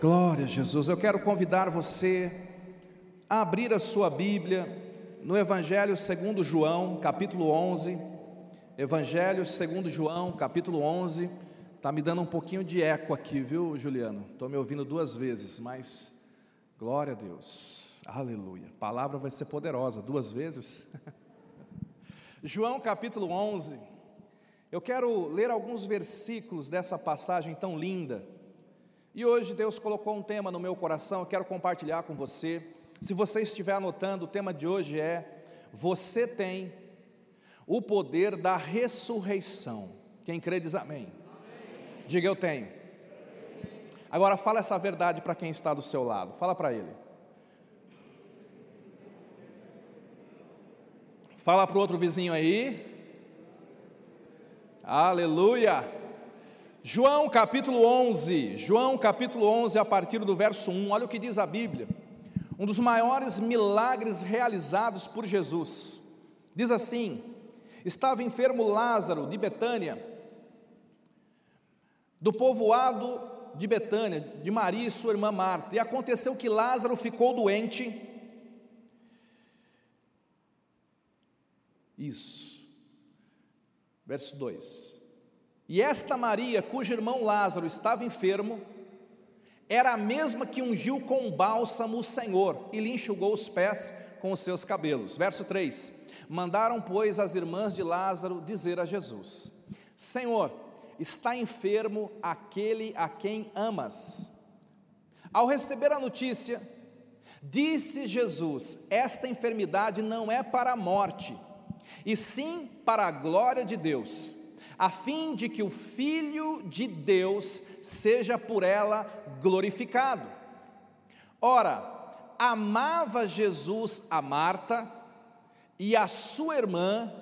Glória a Jesus. Eu quero convidar você a abrir a sua Bíblia no Evangelho segundo João, capítulo 11. Evangelho segundo João, capítulo 11. Tá me dando um pouquinho de eco aqui, viu, Juliano? Estou me ouvindo duas vezes, mas glória a Deus. Aleluia. A palavra vai ser poderosa duas vezes. João capítulo 11. Eu quero ler alguns versículos dessa passagem tão linda e hoje Deus colocou um tema no meu coração, eu quero compartilhar com você. Se você estiver anotando, o tema de hoje é: Você tem o poder da ressurreição. Quem crê diz amém. amém. Diga eu tenho. Agora fala essa verdade para quem está do seu lado. Fala para ele. Fala para o outro vizinho aí. Aleluia. João capítulo 11, João capítulo 11, a partir do verso 1, olha o que diz a Bíblia. Um dos maiores milagres realizados por Jesus. Diz assim: Estava enfermo Lázaro de Betânia, do povoado de Betânia, de Maria e sua irmã Marta. E aconteceu que Lázaro ficou doente. Isso. Verso 2. E esta Maria, cujo irmão Lázaro estava enfermo, era a mesma que ungiu com bálsamo o Senhor e lhe enxugou os pés com os seus cabelos. Verso 3: Mandaram, pois, as irmãs de Lázaro dizer a Jesus: Senhor, está enfermo aquele a quem amas. Ao receber a notícia, disse Jesus: Esta enfermidade não é para a morte, e sim para a glória de Deus a fim de que o Filho de Deus seja por ela glorificado. Ora, amava Jesus a Marta e a sua irmã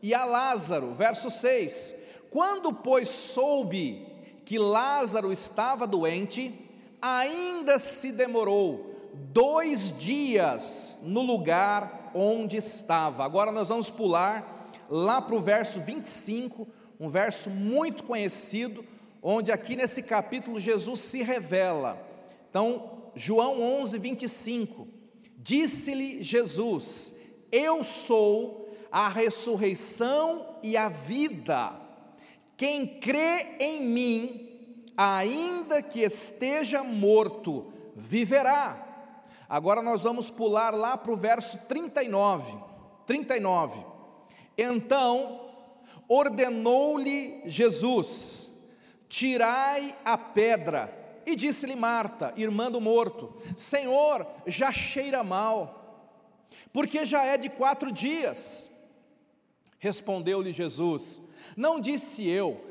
e a Lázaro. Verso 6: Quando, pois, soube que Lázaro estava doente, ainda se demorou dois dias no lugar onde estava. Agora nós vamos pular lá para o verso 25 um verso muito conhecido, onde aqui nesse capítulo Jesus se revela. Então, João 11, 25: Disse-lhe Jesus: Eu sou a ressurreição e a vida. Quem crê em mim, ainda que esteja morto, viverá. Agora nós vamos pular lá para o verso 39. 39. Então ordenou-lhe Jesus: Tirai a pedra. E disse-lhe Marta, irmã do morto: Senhor, já cheira mal, porque já é de quatro dias. Respondeu-lhe Jesus: Não disse eu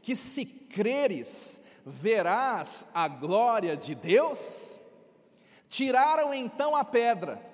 que se creres, verás a glória de Deus? Tiraram então a pedra.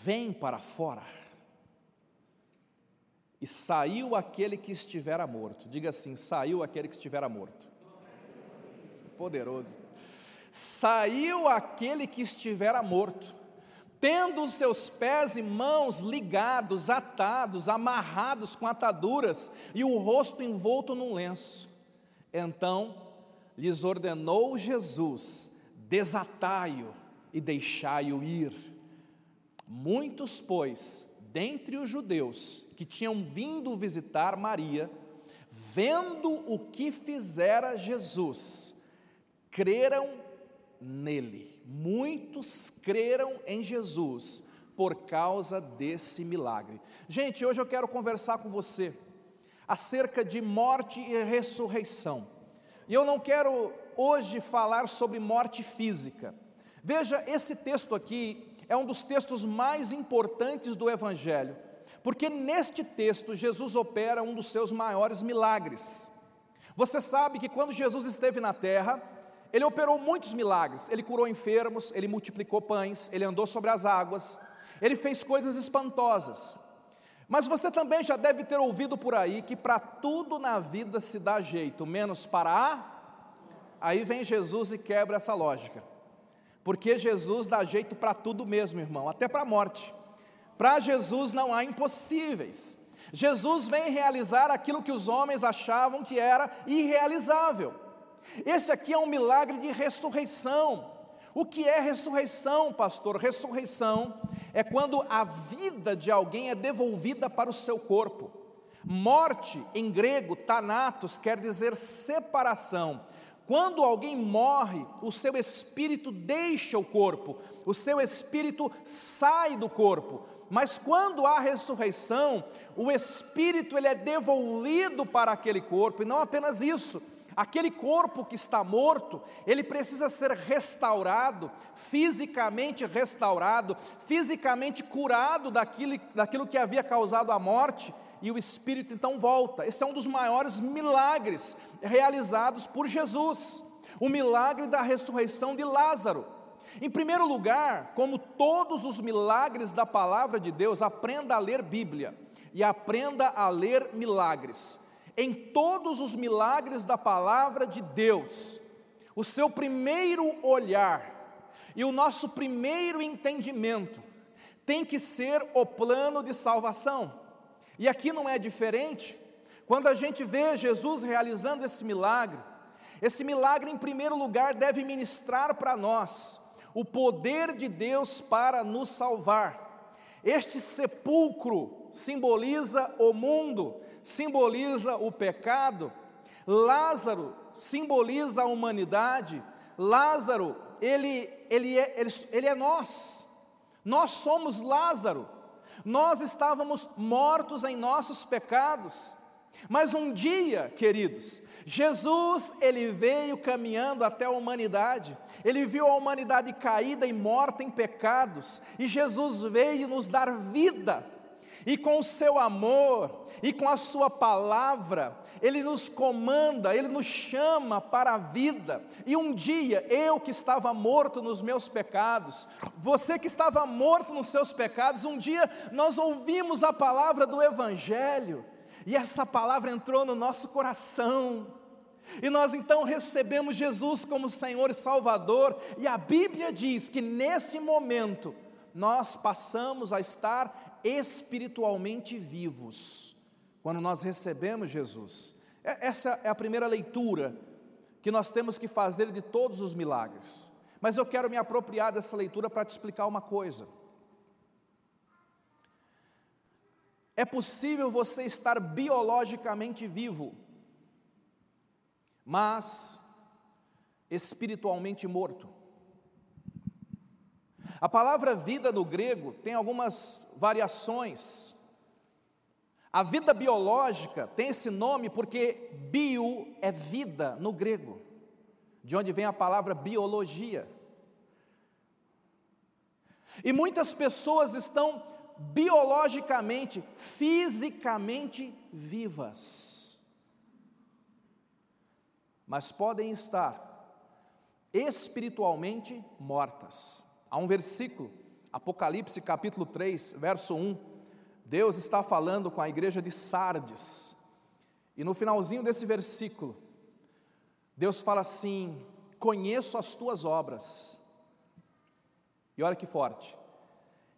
Vem para fora. E saiu aquele que estivera morto. Diga assim: saiu aquele que estivera morto. Poderoso. Saiu aquele que estivera morto, tendo os seus pés e mãos ligados, atados, amarrados com ataduras, e o rosto envolto num lenço. Então lhes ordenou Jesus: desatai-o e deixai-o ir. Muitos, pois, dentre os judeus que tinham vindo visitar Maria, vendo o que fizera Jesus, creram nele. Muitos creram em Jesus por causa desse milagre. Gente, hoje eu quero conversar com você acerca de morte e ressurreição. E eu não quero hoje falar sobre morte física. Veja, esse texto aqui é um dos textos mais importantes do Evangelho, porque neste texto Jesus opera um dos seus maiores milagres. Você sabe que quando Jesus esteve na terra, ele operou muitos milagres. Ele curou enfermos, ele multiplicou pães, ele andou sobre as águas, ele fez coisas espantosas. Mas você também já deve ter ouvido por aí que para tudo na vida se dá jeito, menos para a. Aí vem Jesus e quebra essa lógica. Porque Jesus dá jeito para tudo mesmo, irmão, até para a morte. Para Jesus não há impossíveis. Jesus vem realizar aquilo que os homens achavam que era irrealizável. Esse aqui é um milagre de ressurreição. O que é ressurreição, pastor? Ressurreição é quando a vida de alguém é devolvida para o seu corpo. Morte, em grego, thanatos, quer dizer separação. Quando alguém morre, o seu espírito deixa o corpo, o seu espírito sai do corpo. Mas quando há ressurreição, o espírito ele é devolvido para aquele corpo, e não apenas isso, Aquele corpo que está morto, ele precisa ser restaurado, fisicamente restaurado, fisicamente curado daquilo, daquilo que havia causado a morte, e o espírito então volta. Esse é um dos maiores milagres realizados por Jesus, o milagre da ressurreição de Lázaro. Em primeiro lugar, como todos os milagres da palavra de Deus, aprenda a ler Bíblia e aprenda a ler milagres em todos os milagres da palavra de Deus, o seu primeiro olhar e o nosso primeiro entendimento tem que ser o plano de salvação. E aqui não é diferente. Quando a gente vê Jesus realizando esse milagre, esse milagre, em primeiro lugar, deve ministrar para nós o poder de Deus para nos salvar. Este sepulcro simboliza o mundo, simboliza o pecado, Lázaro simboliza a humanidade, Lázaro, ele, ele, é, ele, ele é nós, nós somos Lázaro, nós estávamos mortos em nossos pecados, mas um dia, queridos, Jesus, ele veio caminhando até a humanidade, ele viu a humanidade caída e morta em pecados, e Jesus veio nos dar vida, e com o seu amor, e com a sua palavra, Ele nos comanda, Ele nos chama para a vida. E um dia, eu que estava morto nos meus pecados, você que estava morto nos seus pecados, um dia nós ouvimos a palavra do Evangelho, e essa palavra entrou no nosso coração. E nós então recebemos Jesus como Senhor e Salvador, e a Bíblia diz que nesse momento nós passamos a estar espiritualmente vivos, quando nós recebemos Jesus. É, essa é a primeira leitura que nós temos que fazer de todos os milagres. Mas eu quero me apropriar dessa leitura para te explicar uma coisa. É possível você estar biologicamente vivo, mas espiritualmente morto. A palavra vida no grego tem algumas variações. A vida biológica tem esse nome porque bio é vida no grego, de onde vem a palavra biologia. E muitas pessoas estão biologicamente, fisicamente vivas, mas podem estar espiritualmente mortas. Há um versículo, Apocalipse capítulo 3, verso 1. Deus está falando com a igreja de Sardes. E no finalzinho desse versículo, Deus fala assim: Conheço as tuas obras. E olha que forte.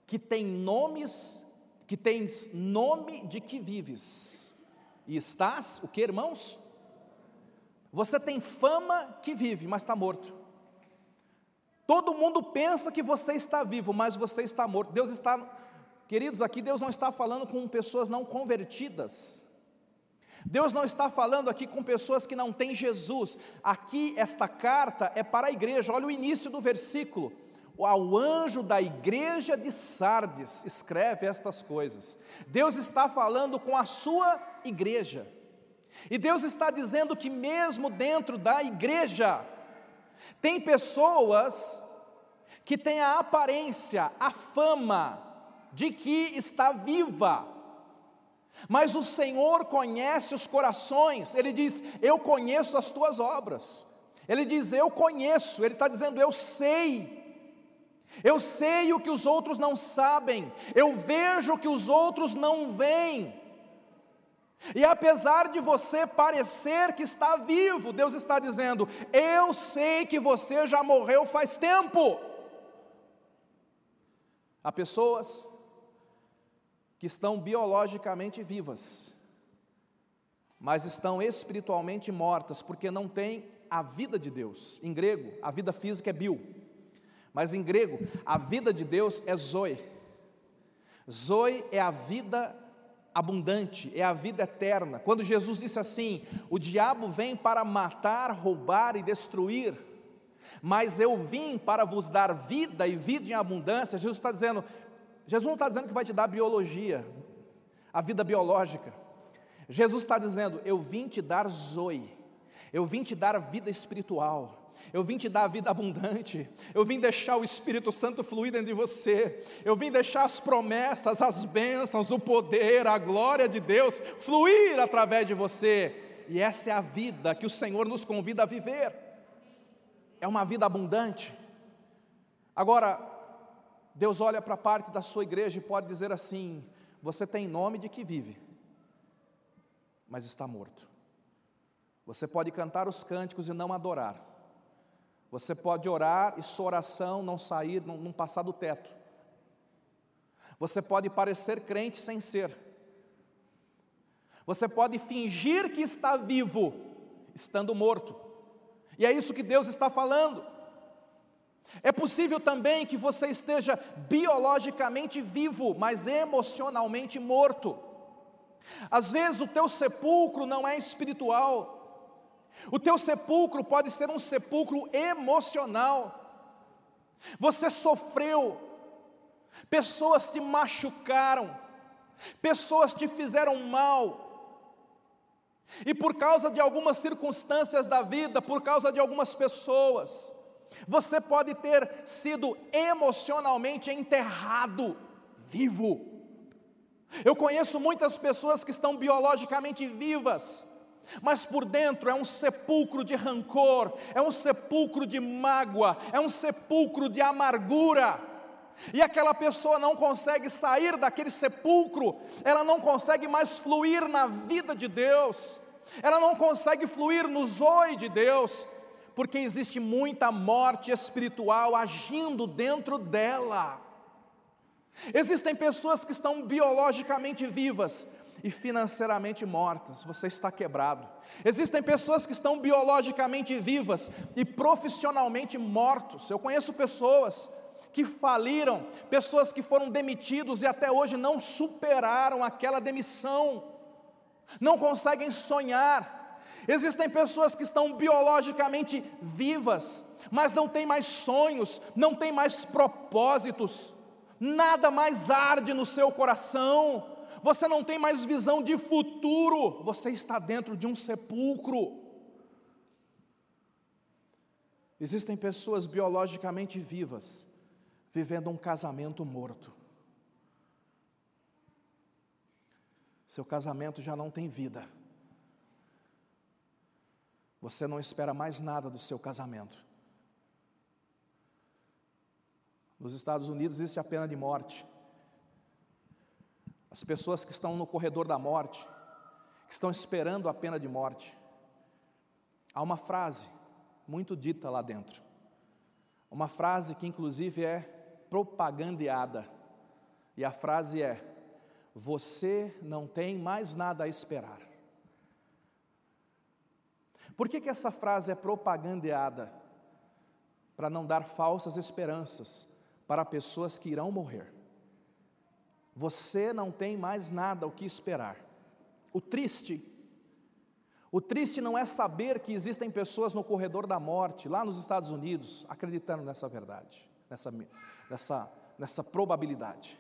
Que tem nomes, que tens nome de que vives. E estás, o que, irmãos? Você tem fama que vive, mas está morto. Todo mundo pensa que você está vivo, mas você está morto. Deus está, queridos, aqui Deus não está falando com pessoas não convertidas. Deus não está falando aqui com pessoas que não têm Jesus. Aqui esta carta é para a igreja. Olha o início do versículo. Ao anjo da igreja de Sardes escreve estas coisas. Deus está falando com a sua igreja. E Deus está dizendo que mesmo dentro da igreja, tem pessoas que têm a aparência, a fama de que está viva, Mas o Senhor conhece os corações, Ele diz: Eu conheço as tuas obras. Ele diz: Eu conheço, Ele está dizendo: Eu sei. Eu sei o que os outros não sabem, eu vejo o que os outros não veem. E apesar de você parecer que está vivo, Deus está dizendo: Eu sei que você já morreu faz tempo. Há pessoas que estão biologicamente vivas, mas estão espiritualmente mortas, porque não têm a vida de Deus. Em grego, a vida física é bio, mas em grego, a vida de Deus é zoe. Zoe é a vida abundante, é a vida eterna. Quando Jesus disse assim: O diabo vem para matar, roubar e destruir, mas eu vim para vos dar vida e vida em abundância. Jesus está dizendo: Jesus não está dizendo que vai te dar biologia, a vida biológica. Jesus está dizendo: Eu vim te dar zoe, eu vim te dar vida espiritual. Eu vim te dar a vida abundante, eu vim deixar o Espírito Santo fluir dentro de você, eu vim deixar as promessas, as bênçãos, o poder, a glória de Deus fluir através de você, e essa é a vida que o Senhor nos convida a viver, é uma vida abundante. Agora, Deus olha para a parte da sua igreja e pode dizer assim: você tem nome de que vive, mas está morto. Você pode cantar os cânticos e não adorar. Você pode orar e sua oração não sair, não, não passar do teto. Você pode parecer crente sem ser. Você pode fingir que está vivo, estando morto. E é isso que Deus está falando. É possível também que você esteja biologicamente vivo, mas emocionalmente morto. Às vezes o teu sepulcro não é espiritual. O teu sepulcro pode ser um sepulcro emocional. Você sofreu, pessoas te machucaram, pessoas te fizeram mal, e por causa de algumas circunstâncias da vida, por causa de algumas pessoas, você pode ter sido emocionalmente enterrado vivo. Eu conheço muitas pessoas que estão biologicamente vivas, mas por dentro é um sepulcro de rancor, é um sepulcro de mágoa, é um sepulcro de amargura. E aquela pessoa não consegue sair daquele sepulcro, ela não consegue mais fluir na vida de Deus, ela não consegue fluir no zoe de Deus, porque existe muita morte espiritual agindo dentro dela. Existem pessoas que estão biologicamente vivas e financeiramente mortas, você está quebrado. Existem pessoas que estão biologicamente vivas e profissionalmente mortos. Eu conheço pessoas que faliram, pessoas que foram demitidos e até hoje não superaram aquela demissão, não conseguem sonhar, Existem pessoas que estão biologicamente vivas, mas não têm mais sonhos, não têm mais propósitos, nada mais arde no seu coração, você não tem mais visão de futuro, você está dentro de um sepulcro. Existem pessoas biologicamente vivas, vivendo um casamento morto. Seu casamento já não tem vida. Você não espera mais nada do seu casamento. Nos Estados Unidos existe a pena de morte. As pessoas que estão no corredor da morte, que estão esperando a pena de morte. Há uma frase muito dita lá dentro. Uma frase que inclusive é propagandeada. E a frase é: Você não tem mais nada a esperar. Por que, que essa frase é propagandeada? Para não dar falsas esperanças para pessoas que irão morrer. Você não tem mais nada o que esperar. O triste, o triste não é saber que existem pessoas no corredor da morte, lá nos Estados Unidos, acreditando nessa verdade, nessa, nessa, nessa probabilidade.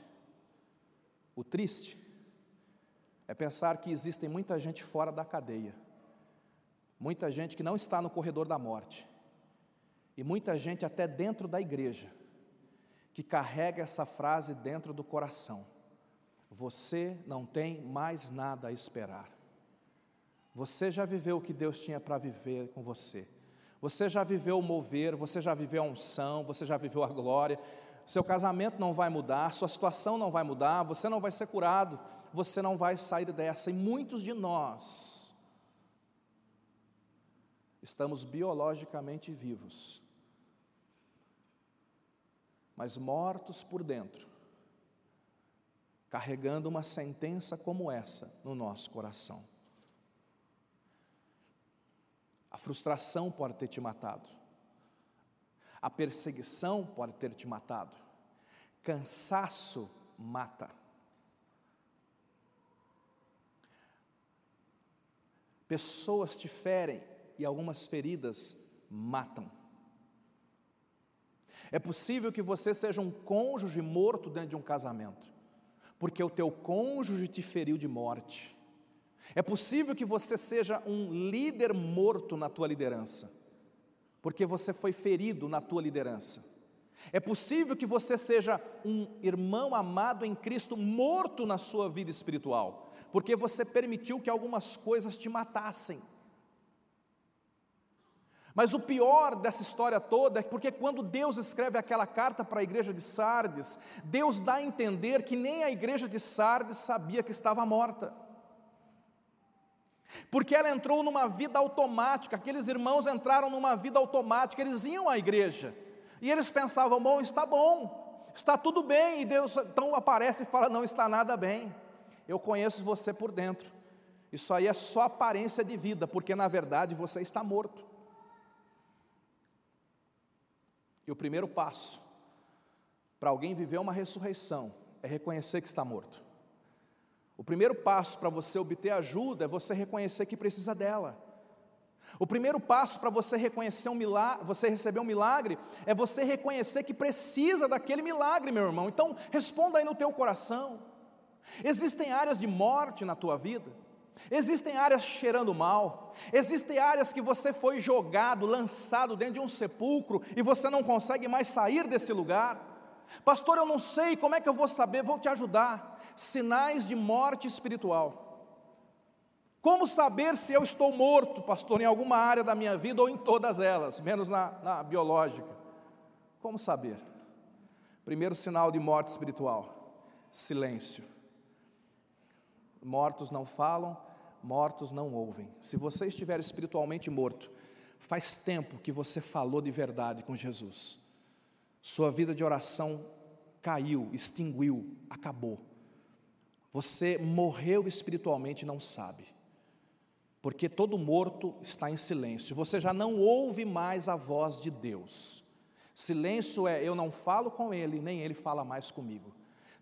O triste é pensar que existem muita gente fora da cadeia, Muita gente que não está no corredor da morte, e muita gente até dentro da igreja, que carrega essa frase dentro do coração: você não tem mais nada a esperar. Você já viveu o que Deus tinha para viver com você. Você já viveu o mover, você já viveu a unção, você já viveu a glória. Seu casamento não vai mudar, sua situação não vai mudar, você não vai ser curado, você não vai sair dessa. E muitos de nós estamos biologicamente vivos, mas mortos por dentro, carregando uma sentença como essa no nosso coração. A frustração pode ter te matado. A perseguição pode ter te matado. Cansaço mata. Pessoas te ferem e algumas feridas matam. É possível que você seja um cônjuge morto dentro de um casamento, porque o teu cônjuge te feriu de morte. É possível que você seja um líder morto na tua liderança, porque você foi ferido na tua liderança. É possível que você seja um irmão amado em Cristo morto na sua vida espiritual, porque você permitiu que algumas coisas te matassem. Mas o pior dessa história toda é porque quando Deus escreve aquela carta para a igreja de Sardes, Deus dá a entender que nem a igreja de Sardes sabia que estava morta. Porque ela entrou numa vida automática, aqueles irmãos entraram numa vida automática, eles iam à igreja, e eles pensavam, bom, está bom, está tudo bem, e Deus então aparece e fala, não está nada bem, eu conheço você por dentro, isso aí é só aparência de vida, porque na verdade você está morto. E o primeiro passo para alguém viver uma ressurreição é reconhecer que está morto. O primeiro passo para você obter ajuda é você reconhecer que precisa dela. O primeiro passo para você reconhecer um milagre, você receber um milagre, é você reconhecer que precisa daquele milagre, meu irmão. Então, responda aí no teu coração. Existem áreas de morte na tua vida? Existem áreas cheirando mal, existem áreas que você foi jogado, lançado dentro de um sepulcro e você não consegue mais sair desse lugar. Pastor, eu não sei como é que eu vou saber, vou te ajudar. Sinais de morte espiritual. Como saber se eu estou morto, pastor, em alguma área da minha vida ou em todas elas, menos na, na biológica? Como saber? Primeiro sinal de morte espiritual: silêncio. Mortos não falam, mortos não ouvem. Se você estiver espiritualmente morto, faz tempo que você falou de verdade com Jesus. Sua vida de oração caiu, extinguiu, acabou. Você morreu espiritualmente e não sabe. Porque todo morto está em silêncio. Você já não ouve mais a voz de Deus. Silêncio é eu não falo com ele, nem ele fala mais comigo.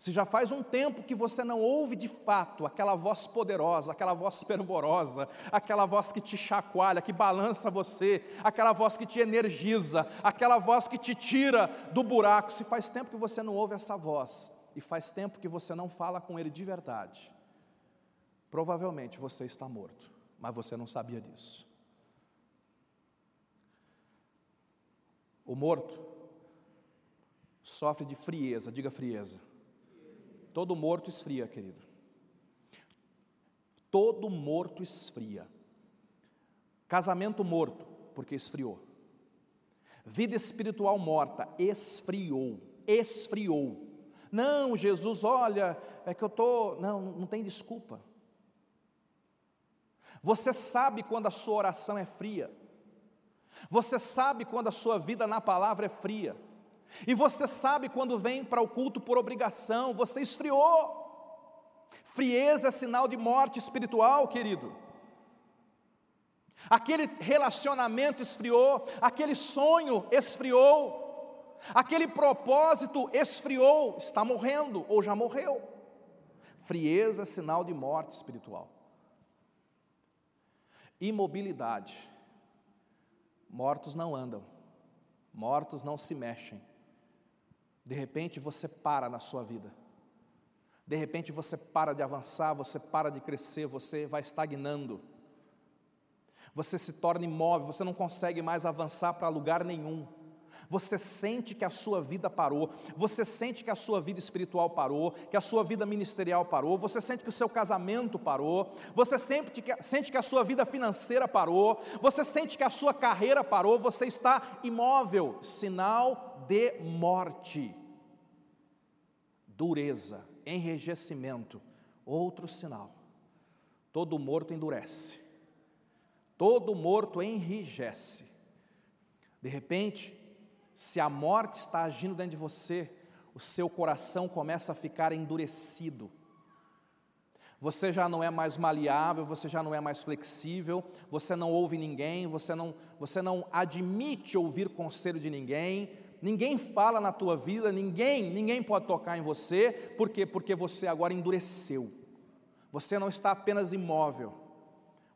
Se já faz um tempo que você não ouve de fato aquela voz poderosa, aquela voz fervorosa, aquela voz que te chacoalha, que balança você, aquela voz que te energiza, aquela voz que te tira do buraco, se faz tempo que você não ouve essa voz e faz tempo que você não fala com ele de verdade, provavelmente você está morto, mas você não sabia disso. O morto sofre de frieza, diga frieza. Todo morto esfria, querido. Todo morto esfria. Casamento morto, porque esfriou. Vida espiritual morta, esfriou, esfriou. Não, Jesus, olha, é que eu estou. Não, não tem desculpa. Você sabe quando a sua oração é fria. Você sabe quando a sua vida na palavra é fria. E você sabe quando vem para o culto por obrigação, você esfriou. Frieza é sinal de morte espiritual, querido. Aquele relacionamento esfriou, aquele sonho esfriou, aquele propósito esfriou, está morrendo ou já morreu. Frieza é sinal de morte espiritual. Imobilidade. Mortos não andam, mortos não se mexem. De repente você para na sua vida. De repente você para de avançar, você para de crescer, você vai estagnando. Você se torna imóvel, você não consegue mais avançar para lugar nenhum. Você sente que a sua vida parou, você sente que a sua vida espiritual parou, que a sua vida ministerial parou, você sente que o seu casamento parou, você sente que, sente que a sua vida financeira parou, você sente que a sua carreira parou, você está imóvel, sinal de morte, dureza, enrijecimento, outro sinal. Todo morto endurece, todo morto enrijece. De repente, se a morte está agindo dentro de você, o seu coração começa a ficar endurecido. Você já não é mais maleável, você já não é mais flexível, você não ouve ninguém, você não, você não admite ouvir conselho de ninguém, ninguém fala na tua vida, ninguém, ninguém pode tocar em você, por quê? Porque você agora endureceu. Você não está apenas imóvel,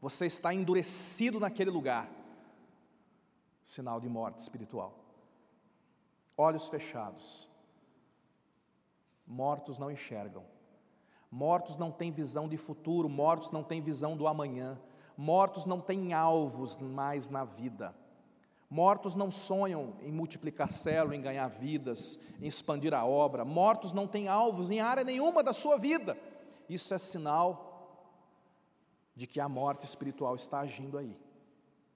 você está endurecido naquele lugar. Sinal de morte espiritual olhos fechados. Mortos não enxergam, mortos não têm visão de futuro, mortos não têm visão do amanhã, mortos não têm alvos mais na vida. Mortos não sonham em multiplicar célula, em ganhar vidas, em expandir a obra. Mortos não têm alvos em área nenhuma da sua vida. Isso é sinal de que a morte espiritual está agindo aí.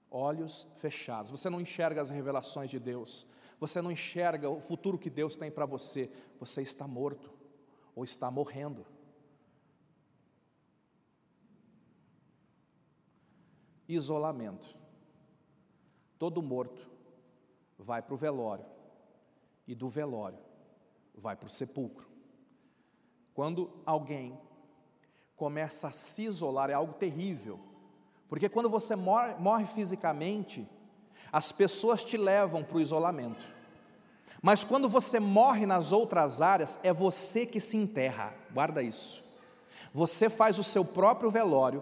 Olhos fechados. Você não enxerga as revelações de Deus você não enxerga o futuro que Deus tem para você, você está morto ou está morrendo. Isolamento. Todo morto vai para o velório, e do velório vai para o sepulcro. Quando alguém começa a se isolar, é algo terrível, porque quando você morre, morre fisicamente, as pessoas te levam para o isolamento. Mas quando você morre nas outras áreas, é você que se enterra, guarda isso. Você faz o seu próprio velório,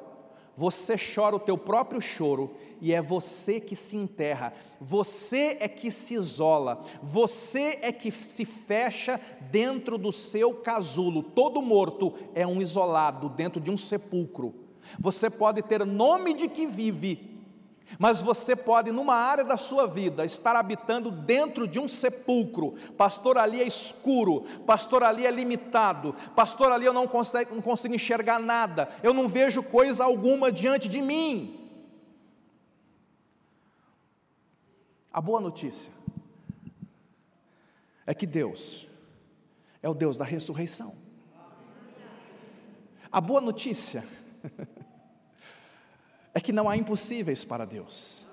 você chora o teu próprio choro e é você que se enterra, você é que se isola, você é que se fecha dentro do seu casulo. Todo morto é um isolado dentro de um sepulcro. Você pode ter nome de que vive, mas você pode, numa área da sua vida, estar habitando dentro de um sepulcro. Pastor, ali é escuro. Pastor, ali é limitado. Pastor, ali eu não consigo, não consigo enxergar nada. Eu não vejo coisa alguma diante de mim. A boa notícia é que Deus é o Deus da ressurreição. A boa notícia é que não há impossíveis para Deus.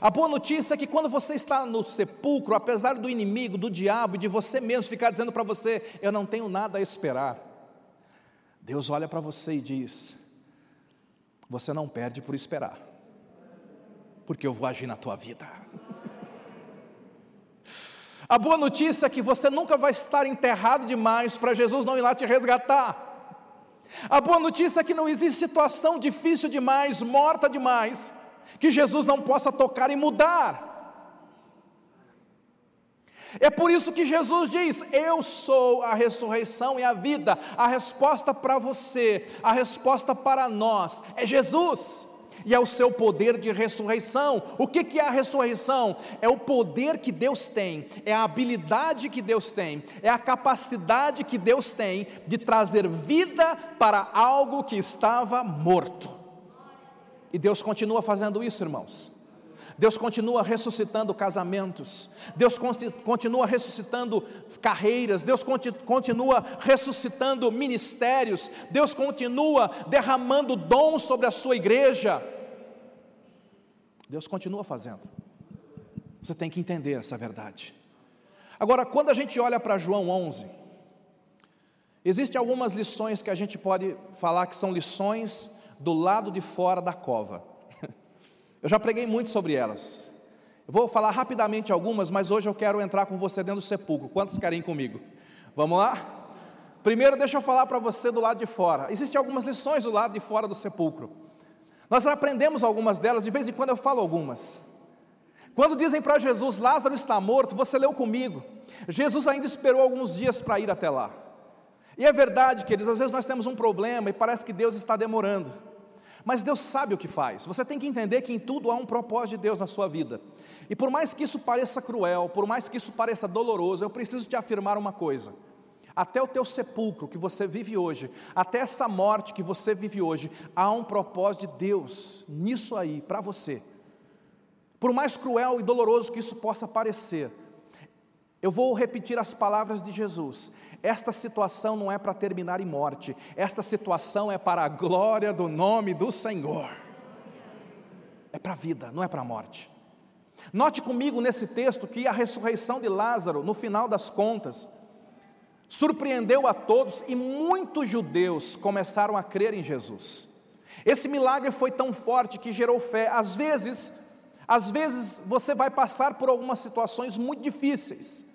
A boa notícia é que quando você está no sepulcro, apesar do inimigo, do diabo e de você mesmo ficar dizendo para você, eu não tenho nada a esperar, Deus olha para você e diz: Você não perde por esperar, porque eu vou agir na tua vida. A boa notícia é que você nunca vai estar enterrado demais para Jesus não ir lá te resgatar. A boa notícia é que não existe situação difícil demais, morta demais, que Jesus não possa tocar e mudar. É por isso que Jesus diz: Eu sou a ressurreição e a vida. A resposta para você, a resposta para nós é Jesus e é o seu poder de ressurreição. O que, que é a ressurreição? É o poder que Deus tem, é a habilidade que Deus tem, é a capacidade que Deus tem de trazer vida para algo que estava morto. E Deus continua fazendo isso, irmãos. Deus continua ressuscitando casamentos, Deus continua ressuscitando carreiras, Deus continua ressuscitando ministérios, Deus continua derramando dons sobre a sua igreja. Deus continua fazendo. Você tem que entender essa verdade. Agora, quando a gente olha para João 11, existem algumas lições que a gente pode falar que são lições do lado de fora da cova. Eu já preguei muito sobre elas. Eu vou falar rapidamente algumas, mas hoje eu quero entrar com você dentro do sepulcro. Quantos querem comigo? Vamos lá? Primeiro, deixa eu falar para você do lado de fora. Existem algumas lições do lado de fora do sepulcro. Nós aprendemos algumas delas, de vez em quando eu falo algumas. Quando dizem para Jesus, Lázaro está morto, você leu comigo. Jesus ainda esperou alguns dias para ir até lá. E é verdade, queridos, às vezes nós temos um problema e parece que Deus está demorando. Mas Deus sabe o que faz. Você tem que entender que em tudo há um propósito de Deus na sua vida. E por mais que isso pareça cruel, por mais que isso pareça doloroso, eu preciso te afirmar uma coisa. Até o teu sepulcro que você vive hoje, até essa morte que você vive hoje, há um propósito de Deus nisso aí, para você. Por mais cruel e doloroso que isso possa parecer, eu vou repetir as palavras de Jesus. Esta situação não é para terminar em morte, esta situação é para a glória do nome do Senhor. É para a vida, não é para a morte. Note comigo nesse texto que a ressurreição de Lázaro, no final das contas, surpreendeu a todos e muitos judeus começaram a crer em Jesus. Esse milagre foi tão forte que gerou fé. Às vezes, às vezes você vai passar por algumas situações muito difíceis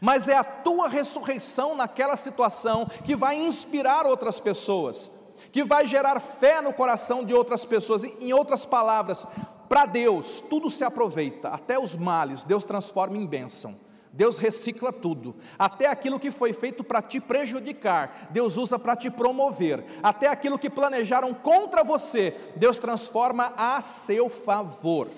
mas é a tua ressurreição naquela situação que vai inspirar outras pessoas, que vai gerar fé no coração de outras pessoas. Em outras palavras, para Deus tudo se aproveita, até os males, Deus transforma em bênção. Deus recicla tudo, até aquilo que foi feito para te prejudicar, Deus usa para te promover, até aquilo que planejaram contra você, Deus transforma a seu favor.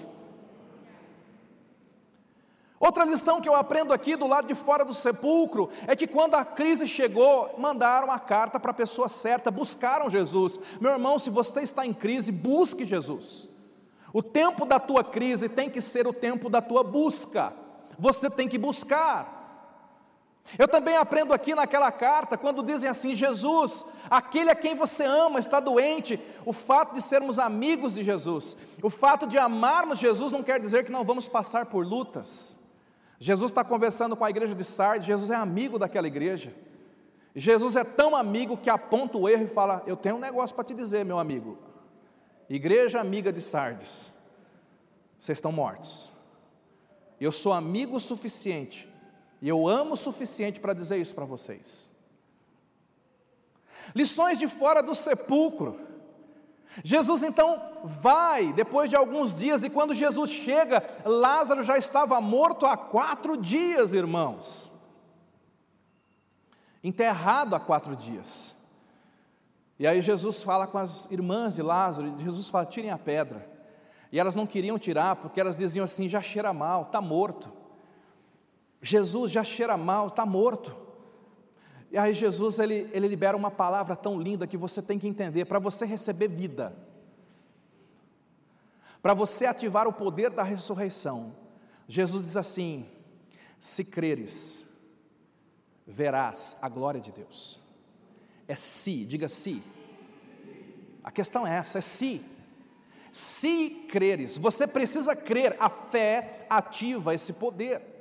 Outra lição que eu aprendo aqui do lado de fora do sepulcro é que quando a crise chegou, mandaram a carta para a pessoa certa, buscaram Jesus. Meu irmão, se você está em crise, busque Jesus. O tempo da tua crise tem que ser o tempo da tua busca. Você tem que buscar. Eu também aprendo aqui naquela carta, quando dizem assim: Jesus, aquele a quem você ama está doente. O fato de sermos amigos de Jesus, o fato de amarmos Jesus, não quer dizer que não vamos passar por lutas. Jesus está conversando com a igreja de Sardes, Jesus é amigo daquela igreja. Jesus é tão amigo que aponta o erro e fala: Eu tenho um negócio para te dizer, meu amigo. Igreja amiga de Sardes, vocês estão mortos. Eu sou amigo o suficiente, e eu amo o suficiente para dizer isso para vocês. Lições de fora do sepulcro. Jesus então vai, depois de alguns dias, e quando Jesus chega, Lázaro já estava morto há quatro dias, irmãos. Enterrado há quatro dias. E aí Jesus fala com as irmãs de Lázaro, e Jesus fala: tirem a pedra. E elas não queriam tirar, porque elas diziam assim: já cheira mal, está morto. Jesus já cheira mal, está morto. E aí Jesus ele, ele libera uma palavra tão linda que você tem que entender para você receber vida. Para você ativar o poder da ressurreição. Jesus diz assim: se creres, verás a glória de Deus. É se, diga se. A questão é essa, é se. Se creres, você precisa crer, a fé ativa esse poder.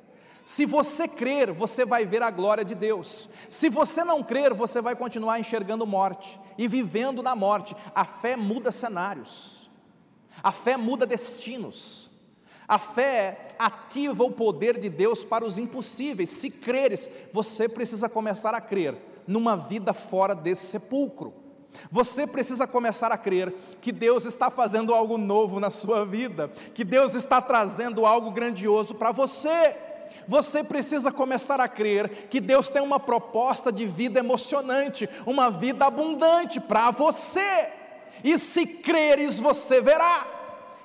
Se você crer, você vai ver a glória de Deus. Se você não crer, você vai continuar enxergando morte e vivendo na morte. A fé muda cenários, a fé muda destinos, a fé ativa o poder de Deus para os impossíveis. Se creres, você precisa começar a crer numa vida fora desse sepulcro. Você precisa começar a crer que Deus está fazendo algo novo na sua vida, que Deus está trazendo algo grandioso para você. Você precisa começar a crer que Deus tem uma proposta de vida emocionante, uma vida abundante para você. E se creres, você verá.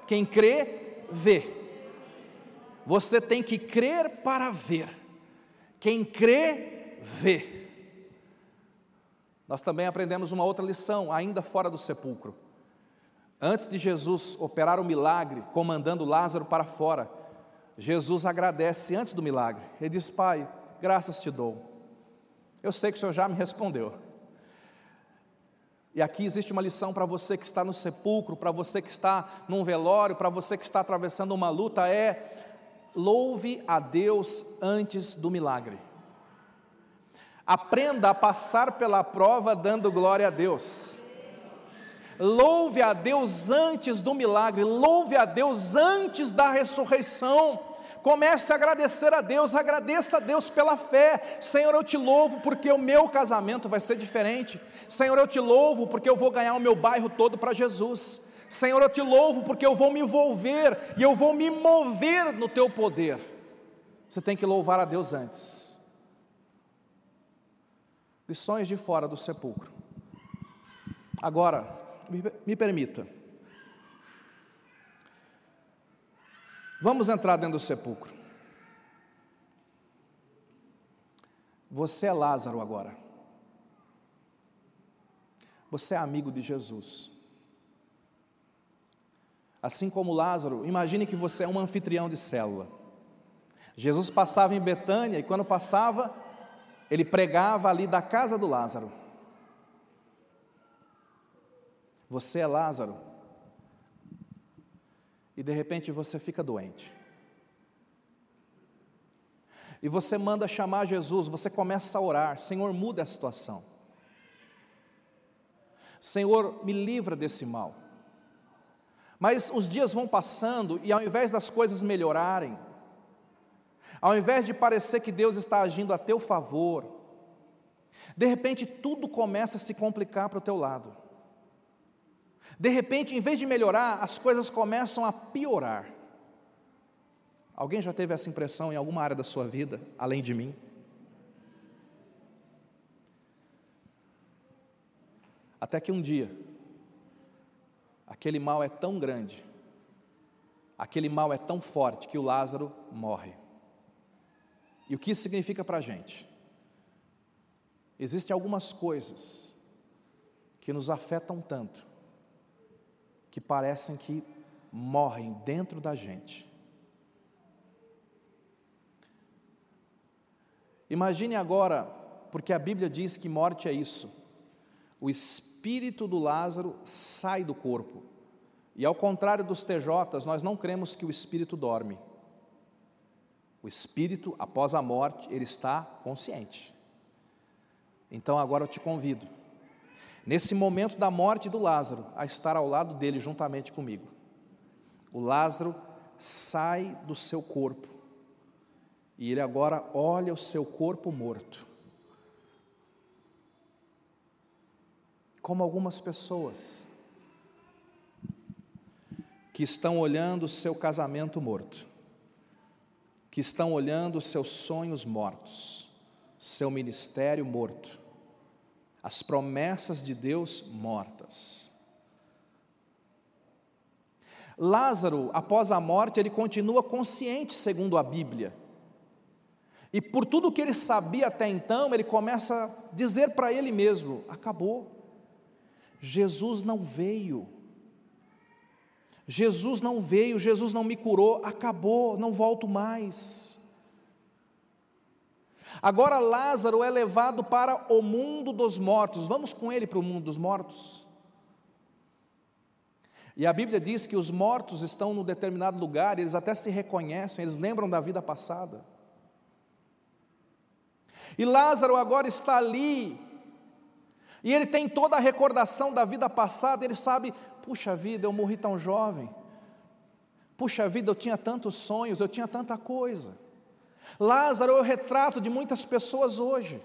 Quem crê, vê. Você tem que crer para ver. Quem crê, vê. Nós também aprendemos uma outra lição, ainda fora do sepulcro. Antes de Jesus operar o milagre, comandando Lázaro para fora, Jesus agradece antes do milagre. Ele diz: Pai, graças te dou. Eu sei que o Senhor já me respondeu. E aqui existe uma lição para você que está no sepulcro, para você que está num velório, para você que está atravessando uma luta: é louve a Deus antes do milagre. Aprenda a passar pela prova dando glória a Deus. Louve a Deus antes do milagre, louve a Deus antes da ressurreição. Comece a agradecer a Deus, agradeça a Deus pela fé. Senhor, eu te louvo porque o meu casamento vai ser diferente. Senhor, eu te louvo porque eu vou ganhar o meu bairro todo para Jesus. Senhor, eu te louvo porque eu vou me envolver e eu vou me mover no teu poder. Você tem que louvar a Deus antes. Lições de fora do sepulcro. Agora, me permita. Vamos entrar dentro do sepulcro. Você é Lázaro agora. Você é amigo de Jesus. Assim como Lázaro, imagine que você é um anfitrião de célula. Jesus passava em Betânia e quando passava, ele pregava ali da casa do Lázaro. Você é Lázaro. E de repente você fica doente. E você manda chamar Jesus, você começa a orar: Senhor, muda a situação. Senhor, me livra desse mal. Mas os dias vão passando e ao invés das coisas melhorarem, ao invés de parecer que Deus está agindo a teu favor, de repente tudo começa a se complicar para o teu lado. De repente, em vez de melhorar, as coisas começam a piorar. Alguém já teve essa impressão em alguma área da sua vida, além de mim? Até que um dia, aquele mal é tão grande, aquele mal é tão forte que o Lázaro morre. E o que isso significa para a gente? Existem algumas coisas que nos afetam tanto, que parecem que morrem dentro da gente. Imagine agora, porque a Bíblia diz que morte é isso. O espírito do Lázaro sai do corpo. E ao contrário dos TJs, nós não cremos que o espírito dorme. O espírito, após a morte, ele está consciente. Então agora eu te convido, nesse momento da morte do Lázaro, a estar ao lado dele juntamente comigo. O Lázaro sai do seu corpo e ele agora olha o seu corpo morto. Como algumas pessoas que estão olhando o seu casamento morto que estão olhando os seus sonhos mortos, seu ministério morto, as promessas de Deus mortas. Lázaro, após a morte, ele continua consciente, segundo a Bíblia. E por tudo que ele sabia até então, ele começa a dizer para ele mesmo: acabou. Jesus não veio. Jesus não veio, Jesus não me curou, acabou, não volto mais. Agora Lázaro é levado para o mundo dos mortos, vamos com ele para o mundo dos mortos. E a Bíblia diz que os mortos estão num determinado lugar, eles até se reconhecem, eles lembram da vida passada. E Lázaro agora está ali, e ele tem toda a recordação da vida passada, ele sabe puxa vida, eu morri tão jovem. Puxa vida, eu tinha tantos sonhos, eu tinha tanta coisa. Lázaro é o retrato de muitas pessoas hoje.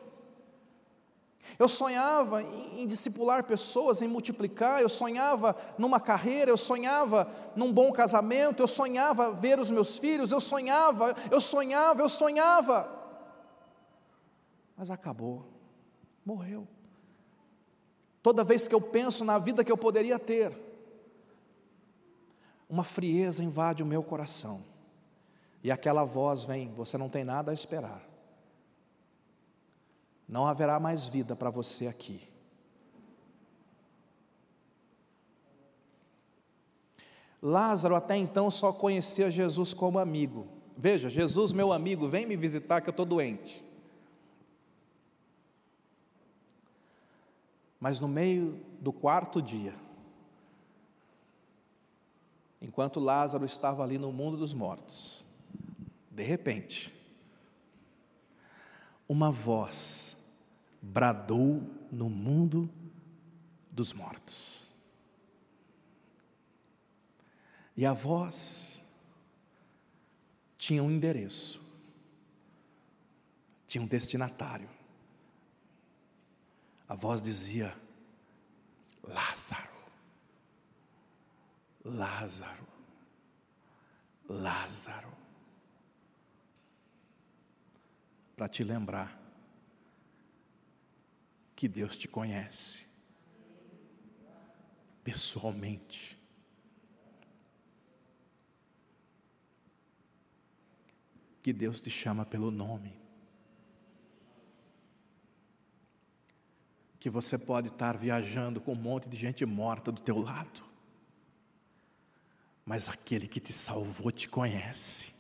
Eu sonhava em, em discipular pessoas, em multiplicar, eu sonhava numa carreira, eu sonhava num bom casamento, eu sonhava ver os meus filhos, eu sonhava, eu sonhava, eu sonhava. Mas acabou, morreu. Toda vez que eu penso na vida que eu poderia ter, uma frieza invade o meu coração. E aquela voz vem: você não tem nada a esperar. Não haverá mais vida para você aqui. Lázaro até então só conhecia Jesus como amigo. Veja, Jesus, meu amigo, vem me visitar que eu estou doente. Mas no meio do quarto dia, enquanto Lázaro estava ali no mundo dos mortos, de repente, uma voz bradou no mundo dos mortos. E a voz tinha um endereço, tinha um destinatário. A voz dizia: Lázaro. Lázaro, Lázaro, para te lembrar que Deus te conhece, pessoalmente. Que Deus te chama pelo nome. Que você pode estar viajando com um monte de gente morta do teu lado. Mas aquele que te salvou te conhece.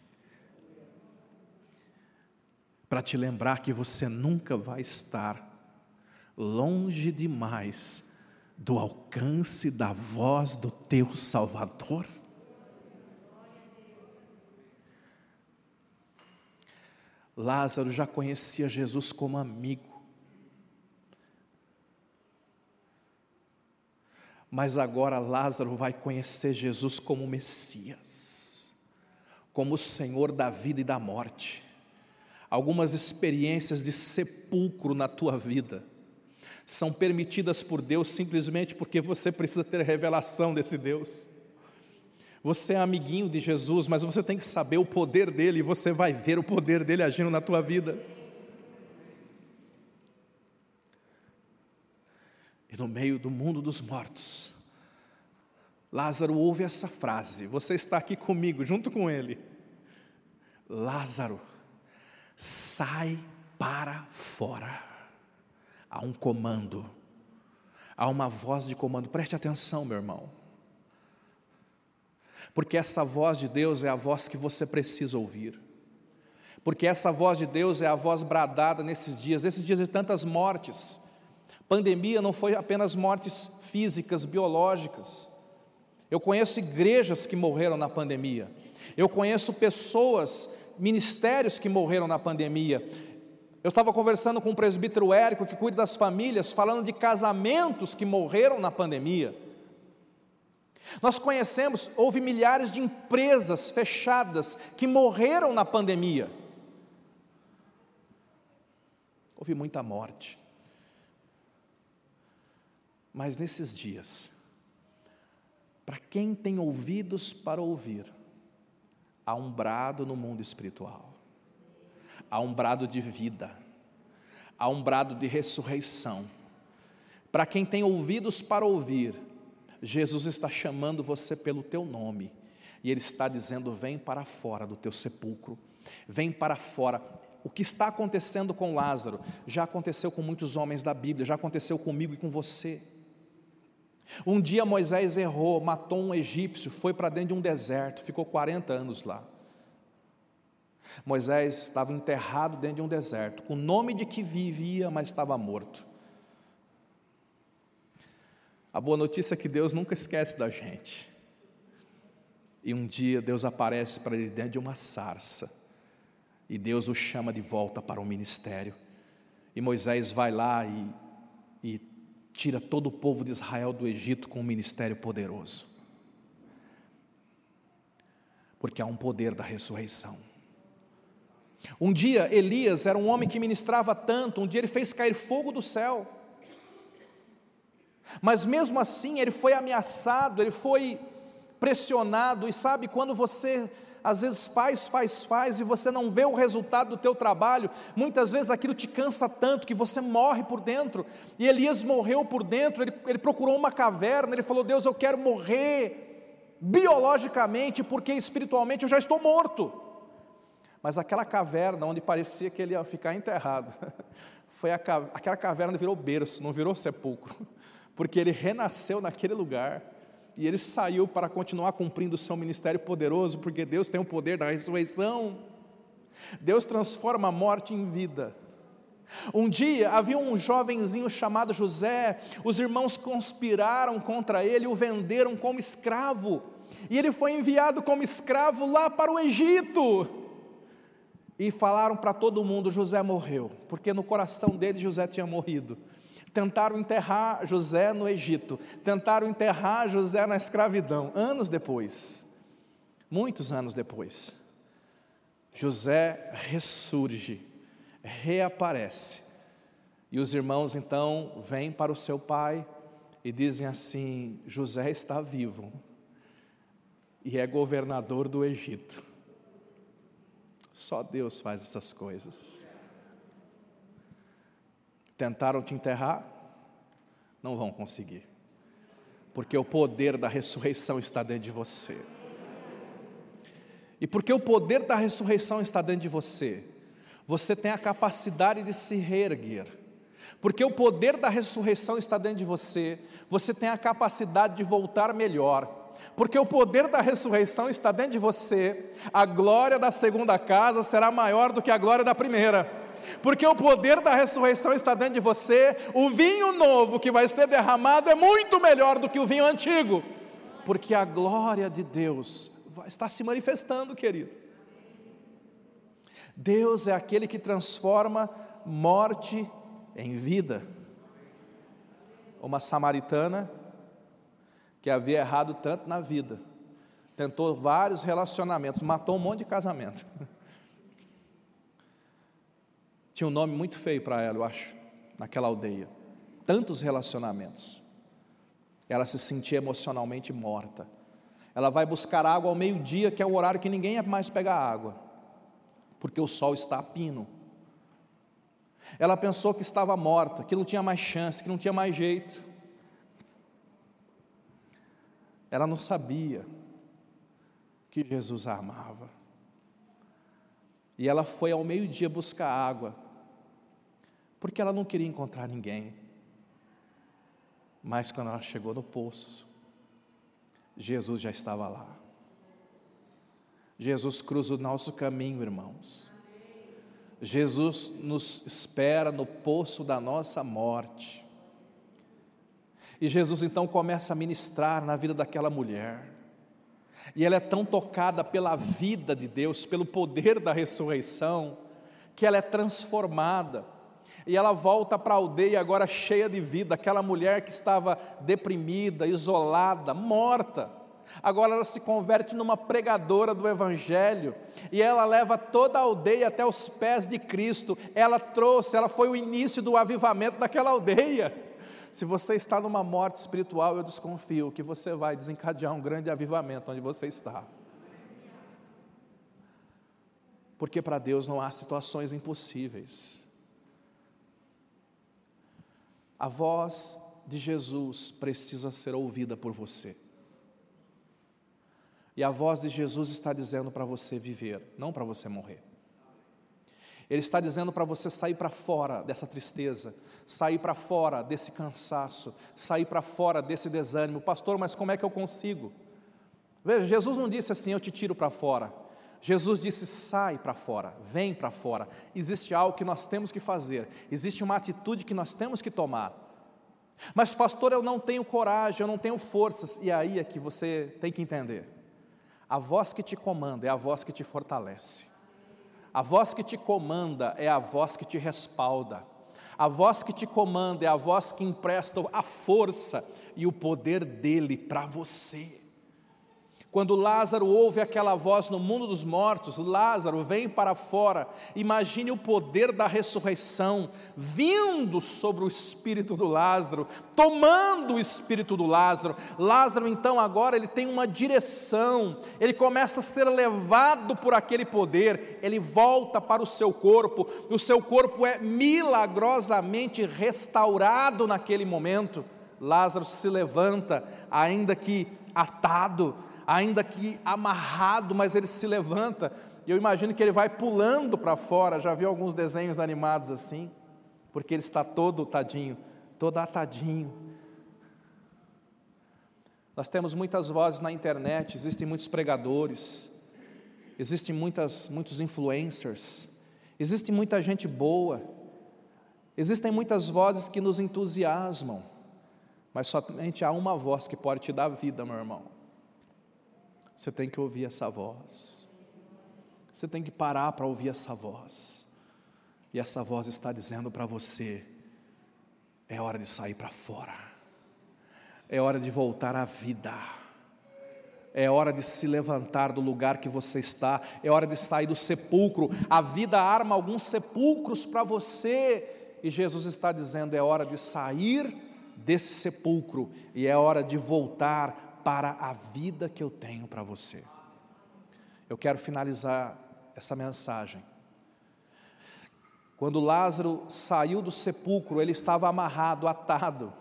Para te lembrar que você nunca vai estar longe demais do alcance da voz do teu Salvador. Lázaro já conhecia Jesus como amigo. Mas agora Lázaro vai conhecer Jesus como Messias, como o Senhor da vida e da morte. Algumas experiências de sepulcro na tua vida são permitidas por Deus simplesmente porque você precisa ter revelação desse Deus. Você é amiguinho de Jesus, mas você tem que saber o poder dele e você vai ver o poder dele agindo na tua vida. E no meio do mundo dos mortos, Lázaro ouve essa frase: Você está aqui comigo, junto com ele. Lázaro, sai para fora. Há um comando, há uma voz de comando, preste atenção, meu irmão, porque essa voz de Deus é a voz que você precisa ouvir, porque essa voz de Deus é a voz bradada nesses dias, nesses dias de tantas mortes. Pandemia não foi apenas mortes físicas, biológicas. Eu conheço igrejas que morreram na pandemia, eu conheço pessoas, ministérios que morreram na pandemia, eu estava conversando com um presbítero Érico que cuida das famílias, falando de casamentos que morreram na pandemia. Nós conhecemos, houve milhares de empresas fechadas que morreram na pandemia. Houve muita morte. Mas nesses dias, para quem tem ouvidos para ouvir, há um brado no mundo espiritual há um brado de vida, há um brado de ressurreição. Para quem tem ouvidos para ouvir, Jesus está chamando você pelo teu nome, e Ele está dizendo: vem para fora do teu sepulcro, vem para fora. O que está acontecendo com Lázaro já aconteceu com muitos homens da Bíblia, já aconteceu comigo e com você. Um dia Moisés errou, matou um egípcio, foi para dentro de um deserto, ficou 40 anos lá. Moisés estava enterrado dentro de um deserto, com o nome de que vivia, mas estava morto. A boa notícia é que Deus nunca esquece da gente. E um dia Deus aparece para ele dentro de uma sarça, e Deus o chama de volta para o ministério. E Moisés vai lá e, tira todo o povo de Israel do Egito com um ministério poderoso. Porque há um poder da ressurreição. Um dia Elias era um homem que ministrava tanto, um dia ele fez cair fogo do céu. Mas mesmo assim ele foi ameaçado, ele foi pressionado, e sabe quando você às vezes faz, faz, faz e você não vê o resultado do teu trabalho, muitas vezes aquilo te cansa tanto que você morre por dentro, e Elias morreu por dentro, ele, ele procurou uma caverna, ele falou: Deus, eu quero morrer biologicamente, porque espiritualmente eu já estou morto. Mas aquela caverna onde parecia que ele ia ficar enterrado, foi a, aquela caverna virou berço, não virou sepulcro, porque ele renasceu naquele lugar e ele saiu para continuar cumprindo o seu ministério poderoso, porque Deus tem o poder da ressurreição. Deus transforma a morte em vida. Um dia havia um jovenzinho chamado José, os irmãos conspiraram contra ele, o venderam como escravo, e ele foi enviado como escravo lá para o Egito e falaram para todo mundo: José morreu, porque no coração dele José tinha morrido. Tentaram enterrar José no Egito, tentaram enterrar José na escravidão. Anos depois, muitos anos depois, José ressurge, reaparece. E os irmãos então vêm para o seu pai e dizem assim: José está vivo e é governador do Egito. Só Deus faz essas coisas. Tentaram te enterrar? Não vão conseguir. Porque o poder da ressurreição está dentro de você. E porque o poder da ressurreição está dentro de você, você tem a capacidade de se reerguer. Porque o poder da ressurreição está dentro de você, você tem a capacidade de voltar melhor. Porque o poder da ressurreição está dentro de você, a glória da segunda casa será maior do que a glória da primeira porque o poder da ressurreição está dentro de você, o vinho novo que vai ser derramado é muito melhor do que o vinho antigo, porque a glória de Deus está se manifestando, querido. Deus é aquele que transforma morte em vida. Uma samaritana que havia errado tanto na vida, tentou vários relacionamentos, matou um monte de casamento. Tinha um nome muito feio para ela, eu acho, naquela aldeia. Tantos relacionamentos. Ela se sentia emocionalmente morta. Ela vai buscar água ao meio-dia, que é o horário que ninguém mais pegar água, porque o sol está a pino. Ela pensou que estava morta, que não tinha mais chance, que não tinha mais jeito. Ela não sabia que Jesus a amava. E ela foi ao meio-dia buscar água, porque ela não queria encontrar ninguém. Mas quando ela chegou no poço, Jesus já estava lá. Jesus cruza o nosso caminho, irmãos. Jesus nos espera no poço da nossa morte. E Jesus então começa a ministrar na vida daquela mulher. E ela é tão tocada pela vida de Deus, pelo poder da ressurreição, que ela é transformada. E ela volta para a aldeia agora cheia de vida, aquela mulher que estava deprimida, isolada, morta. Agora ela se converte numa pregadora do Evangelho e ela leva toda a aldeia até os pés de Cristo. Ela trouxe, ela foi o início do avivamento daquela aldeia. Se você está numa morte espiritual, eu desconfio que você vai desencadear um grande avivamento onde você está. Porque para Deus não há situações impossíveis. A voz de Jesus precisa ser ouvida por você. E a voz de Jesus está dizendo para você viver, não para você morrer. Ele está dizendo para você sair para fora dessa tristeza, sair para fora desse cansaço, sair para fora desse desânimo. Pastor, mas como é que eu consigo? Veja, Jesus não disse assim: eu te tiro para fora. Jesus disse: sai para fora, vem para fora. Existe algo que nós temos que fazer, existe uma atitude que nós temos que tomar. Mas, pastor, eu não tenho coragem, eu não tenho forças. E aí é que você tem que entender: a voz que te comanda é a voz que te fortalece. A voz que te comanda é a voz que te respalda. A voz que te comanda é a voz que empresta a força e o poder dele para você. Quando Lázaro ouve aquela voz no mundo dos mortos, Lázaro vem para fora. Imagine o poder da ressurreição vindo sobre o espírito do Lázaro, tomando o espírito do Lázaro. Lázaro então agora ele tem uma direção. Ele começa a ser levado por aquele poder. Ele volta para o seu corpo. O seu corpo é milagrosamente restaurado naquele momento. Lázaro se levanta, ainda que atado, ainda que amarrado, mas ele se levanta. E eu imagino que ele vai pulando para fora. Já viu alguns desenhos animados assim? Porque ele está todo tadinho, todo atadinho. Nós temos muitas vozes na internet, existem muitos pregadores, existem muitas, muitos influencers, existe muita gente boa, existem muitas vozes que nos entusiasmam, mas somente há uma voz que pode te dar vida, meu irmão. Você tem que ouvir essa voz. Você tem que parar para ouvir essa voz. E essa voz está dizendo para você: é hora de sair para fora, é hora de voltar à vida, é hora de se levantar do lugar que você está, é hora de sair do sepulcro. A vida arma alguns sepulcros para você, e Jesus está dizendo: é hora de sair desse sepulcro e é hora de voltar para a vida que eu tenho para você. Eu quero finalizar essa mensagem. Quando Lázaro saiu do sepulcro, ele estava amarrado, atado.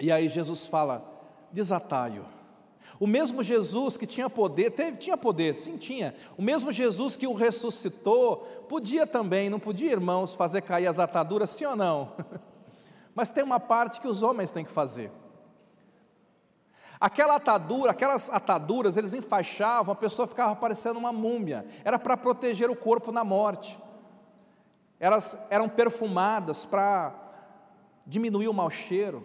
E aí Jesus fala: desatai-o. O mesmo Jesus que tinha poder, teve, tinha poder, sim, tinha. O mesmo Jesus que o ressuscitou, podia também, não podia, irmãos, fazer cair as ataduras, sim ou não? Mas tem uma parte que os homens têm que fazer. Aquela atadura, aquelas ataduras, eles enfaixavam, a pessoa ficava parecendo uma múmia. Era para proteger o corpo na morte. Elas eram perfumadas para diminuir o mau cheiro.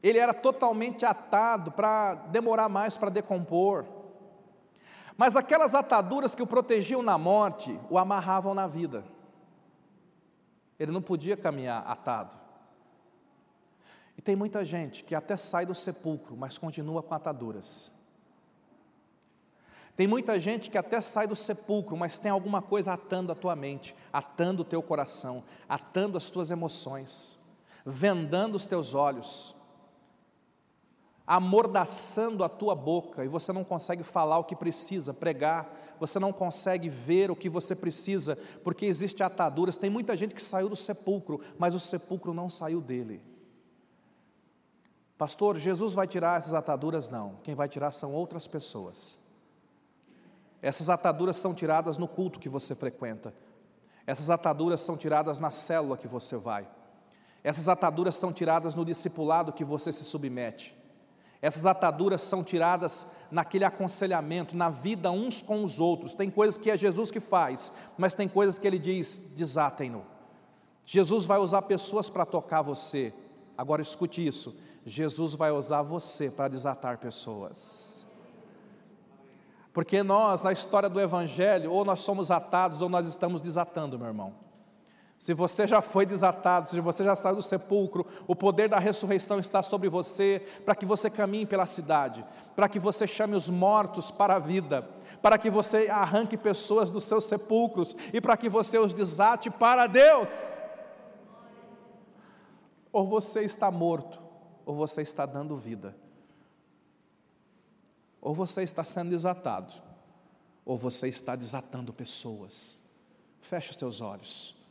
Ele era totalmente atado para demorar mais para decompor. Mas aquelas ataduras que o protegiam na morte, o amarravam na vida. Ele não podia caminhar atado. E tem muita gente que até sai do sepulcro, mas continua com ataduras. Tem muita gente que até sai do sepulcro, mas tem alguma coisa atando a tua mente, atando o teu coração, atando as tuas emoções, vendando os teus olhos amordaçando a tua boca e você não consegue falar o que precisa, pregar, você não consegue ver o que você precisa, porque existe ataduras. Tem muita gente que saiu do sepulcro, mas o sepulcro não saiu dele. Pastor, Jesus vai tirar essas ataduras? Não, quem vai tirar são outras pessoas. Essas ataduras são tiradas no culto que você frequenta, essas ataduras são tiradas na célula que você vai, essas ataduras são tiradas no discipulado que você se submete. Essas ataduras são tiradas naquele aconselhamento, na vida uns com os outros. Tem coisas que é Jesus que faz, mas tem coisas que ele diz: desatem-no. Jesus vai usar pessoas para tocar você. Agora escute isso: Jesus vai usar você para desatar pessoas. Porque nós, na história do Evangelho, ou nós somos atados ou nós estamos desatando, meu irmão. Se você já foi desatado, se você já saiu do sepulcro, o poder da ressurreição está sobre você, para que você caminhe pela cidade, para que você chame os mortos para a vida, para que você arranque pessoas dos seus sepulcros e para que você os desate para Deus. Ou você está morto, ou você está dando vida. Ou você está sendo desatado, ou você está desatando pessoas. Feche os teus olhos.